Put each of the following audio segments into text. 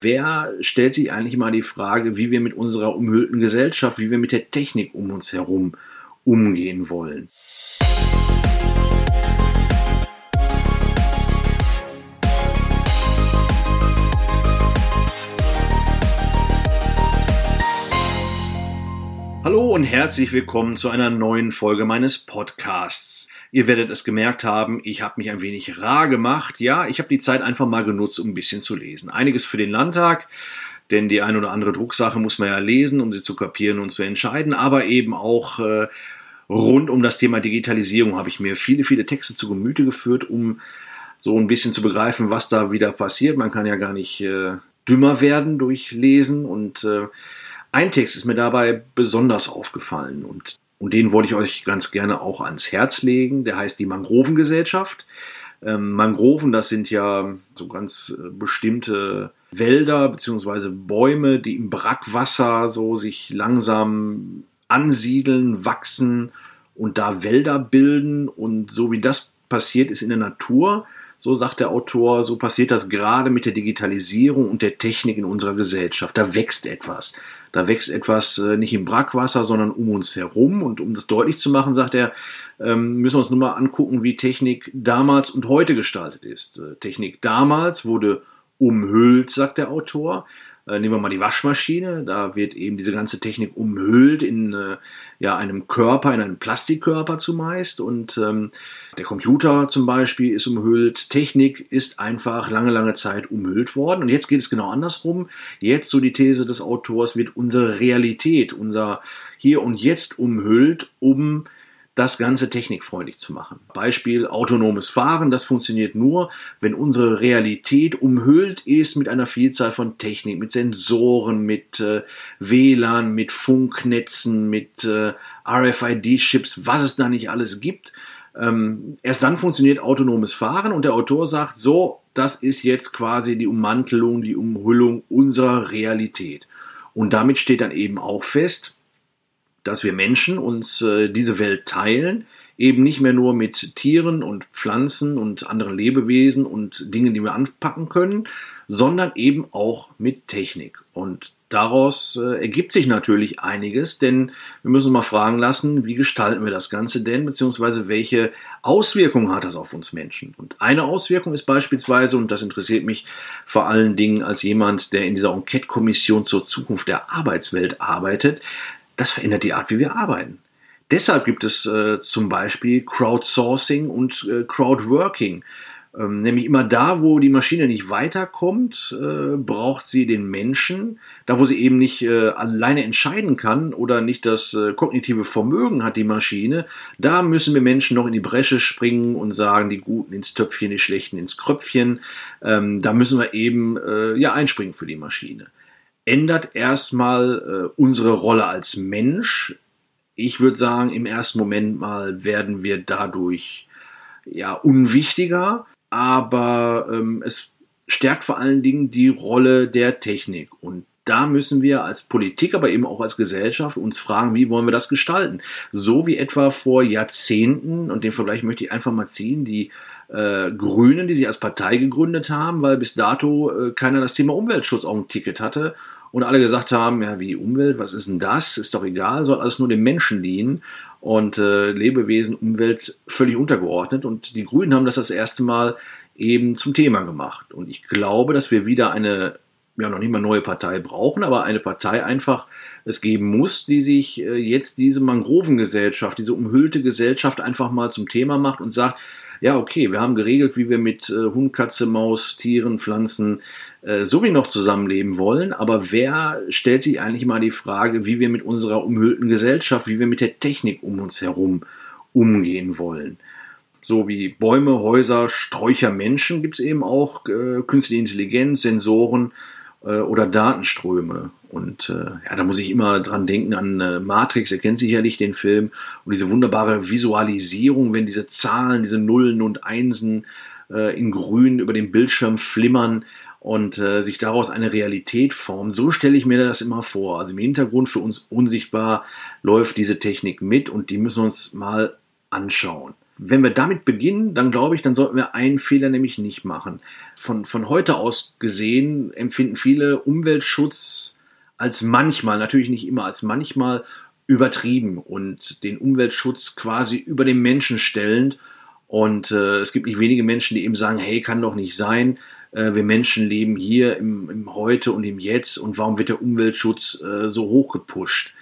Wer stellt sich eigentlich mal die Frage, wie wir mit unserer umhüllten Gesellschaft, wie wir mit der Technik um uns herum umgehen wollen? Hallo und herzlich willkommen zu einer neuen Folge meines Podcasts. Ihr werdet es gemerkt haben, ich habe mich ein wenig rar gemacht. Ja, ich habe die Zeit einfach mal genutzt, um ein bisschen zu lesen. Einiges für den Landtag, denn die ein oder andere Drucksache muss man ja lesen, um sie zu kapieren und zu entscheiden, aber eben auch äh, rund um das Thema Digitalisierung habe ich mir viele, viele Texte zu Gemüte geführt, um so ein bisschen zu begreifen, was da wieder passiert. Man kann ja gar nicht äh, dümmer werden durch Lesen und äh, ein Text ist mir dabei besonders aufgefallen und und den wollte ich euch ganz gerne auch ans Herz legen. Der heißt die Mangrovengesellschaft. Ähm, Mangroven, das sind ja so ganz äh, bestimmte Wälder beziehungsweise Bäume, die im Brackwasser so sich langsam ansiedeln, wachsen und da Wälder bilden. Und so wie das passiert ist in der Natur, so sagt der Autor, so passiert das gerade mit der Digitalisierung und der Technik in unserer Gesellschaft. Da wächst etwas. Da wächst etwas äh, nicht im Brackwasser, sondern um uns herum. Und um das deutlich zu machen, sagt er, ähm, müssen wir uns nur mal angucken, wie Technik damals und heute gestaltet ist. Äh, Technik damals wurde umhüllt, sagt der Autor. Äh, nehmen wir mal die Waschmaschine, da wird eben diese ganze Technik umhüllt in äh, ja, einem Körper, in einem Plastikkörper zumeist. Und ähm, der Computer zum Beispiel ist umhüllt, Technik ist einfach lange, lange Zeit umhüllt worden. Und jetzt geht es genau andersrum. Jetzt, so die These des Autors, wird unsere Realität, unser Hier und Jetzt umhüllt, um das Ganze technikfreundlich zu machen. Beispiel autonomes Fahren, das funktioniert nur, wenn unsere Realität umhüllt ist mit einer Vielzahl von Technik, mit Sensoren, mit äh, WLAN, mit Funknetzen, mit äh, RFID-Chips, was es da nicht alles gibt. Ähm, erst dann funktioniert autonomes Fahren und der Autor sagt, so, das ist jetzt quasi die Ummantelung, die Umhüllung unserer Realität. Und damit steht dann eben auch fest, dass wir Menschen uns äh, diese Welt teilen, eben nicht mehr nur mit Tieren und Pflanzen und anderen Lebewesen und Dingen, die wir anpacken können, sondern eben auch mit Technik. Und daraus äh, ergibt sich natürlich einiges, denn wir müssen uns mal fragen lassen, wie gestalten wir das Ganze denn, beziehungsweise welche Auswirkungen hat das auf uns Menschen? Und eine Auswirkung ist beispielsweise, und das interessiert mich vor allen Dingen als jemand, der in dieser Enquete-Kommission zur Zukunft der Arbeitswelt arbeitet, das verändert die Art, wie wir arbeiten. Deshalb gibt es äh, zum Beispiel Crowdsourcing und äh, Crowdworking. Ähm, nämlich immer da, wo die Maschine nicht weiterkommt, äh, braucht sie den Menschen. Da, wo sie eben nicht äh, alleine entscheiden kann oder nicht das äh, kognitive Vermögen hat, die Maschine, da müssen wir Menschen noch in die Bresche springen und sagen, die Guten ins Töpfchen, die Schlechten ins Kröpfchen. Ähm, da müssen wir eben äh, ja einspringen für die Maschine ändert erstmal äh, unsere Rolle als Mensch. Ich würde sagen, im ersten Moment mal werden wir dadurch ja unwichtiger, aber ähm, es stärkt vor allen Dingen die Rolle der Technik und da müssen wir als Politik, aber eben auch als Gesellschaft uns fragen, wie wollen wir das gestalten? So wie etwa vor Jahrzehnten, und den Vergleich möchte ich einfach mal ziehen, die äh, Grünen, die sich als Partei gegründet haben, weil bis dato äh, keiner das Thema Umweltschutz auf dem Ticket hatte und alle gesagt haben, ja, wie Umwelt, was ist denn das? Ist doch egal, soll alles nur dem Menschen dienen und äh, Lebewesen, Umwelt völlig untergeordnet. Und die Grünen haben das das erste Mal eben zum Thema gemacht. Und ich glaube, dass wir wieder eine, ja, noch nicht mal neue Partei brauchen, aber eine Partei einfach es geben muss, die sich äh, jetzt diese Mangrovengesellschaft, diese umhüllte Gesellschaft einfach mal zum Thema macht und sagt, ja, okay, wir haben geregelt, wie wir mit äh, Hund, Katze, Maus, Tieren, Pflanzen äh, so wie noch zusammenleben wollen, aber wer stellt sich eigentlich mal die Frage, wie wir mit unserer umhüllten Gesellschaft, wie wir mit der Technik um uns herum umgehen wollen? So wie Bäume, Häuser, Sträucher, Menschen gibt es eben auch äh, künstliche Intelligenz, Sensoren oder Datenströme. Und äh, ja, da muss ich immer dran denken an äh, Matrix, ihr kennt sicherlich den Film, und diese wunderbare Visualisierung, wenn diese Zahlen, diese Nullen und Einsen äh, in Grün über dem Bildschirm flimmern und äh, sich daraus eine Realität formt. So stelle ich mir das immer vor. Also im Hintergrund für uns unsichtbar läuft diese Technik mit und die müssen wir uns mal anschauen. Wenn wir damit beginnen, dann glaube ich, dann sollten wir einen Fehler nämlich nicht machen. Von, von heute aus gesehen empfinden viele Umweltschutz als manchmal, natürlich nicht immer, als manchmal übertrieben und den Umweltschutz quasi über den Menschen stellend. Und äh, es gibt nicht wenige Menschen, die eben sagen, hey, kann doch nicht sein. Äh, wir Menschen leben hier im, im Heute und im Jetzt und warum wird der Umweltschutz äh, so hoch gepusht?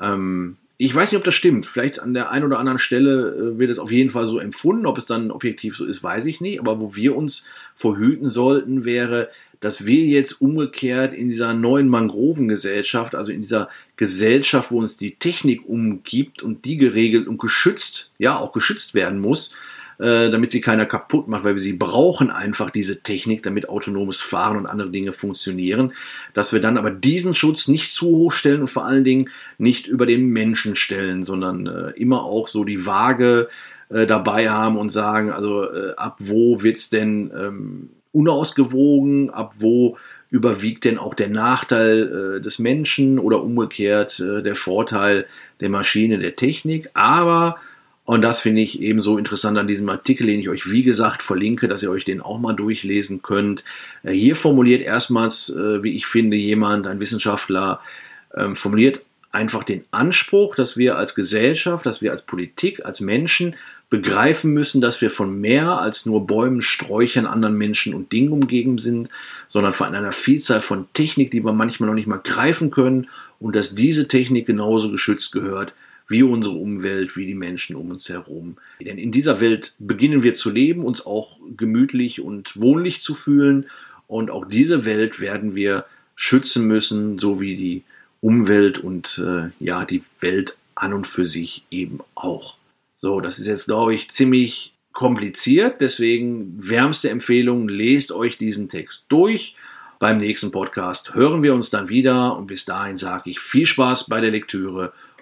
Ähm, ich weiß nicht, ob das stimmt. Vielleicht an der einen oder anderen Stelle äh, wird es auf jeden Fall so empfunden. Ob es dann objektiv so ist, weiß ich nicht. Aber wo wir uns verhüten sollten, wäre, dass wir jetzt umgekehrt in dieser neuen Mangrovengesellschaft, also in dieser Gesellschaft, wo uns die Technik umgibt und die geregelt und geschützt, ja, auch geschützt werden muss, äh, damit sie keiner kaputt macht, weil wir sie brauchen einfach diese Technik, damit autonomes Fahren und andere Dinge funktionieren, dass wir dann aber diesen Schutz nicht zu hoch stellen und vor allen Dingen nicht über den Menschen stellen, sondern äh, immer auch so die Waage äh, dabei haben und sagen, also äh, ab wo wird's denn ähm, unausgewogen, ab wo überwiegt denn auch der Nachteil äh, des Menschen oder umgekehrt äh, der Vorteil der Maschine, der Technik. Aber und das finde ich ebenso interessant an diesem Artikel, den ich euch wie gesagt verlinke, dass ihr euch den auch mal durchlesen könnt. Äh, hier formuliert erstmals, äh, wie ich finde, jemand, ein Wissenschaftler, ähm, formuliert einfach den Anspruch, dass wir als Gesellschaft, dass wir als Politik, als Menschen begreifen müssen, dass wir von mehr als nur Bäumen, Sträuchern, anderen Menschen und Dingen umgeben sind, sondern von einer Vielzahl von Technik, die wir manchmal noch nicht mal greifen können und dass diese Technik genauso geschützt gehört wie unsere Umwelt, wie die Menschen um uns herum. Denn in dieser Welt beginnen wir zu leben, uns auch gemütlich und wohnlich zu fühlen. Und auch diese Welt werden wir schützen müssen, so wie die Umwelt und äh, ja, die Welt an und für sich eben auch. So, das ist jetzt, glaube ich, ziemlich kompliziert. Deswegen wärmste Empfehlung, lest euch diesen Text durch. Beim nächsten Podcast hören wir uns dann wieder und bis dahin sage ich viel Spaß bei der Lektüre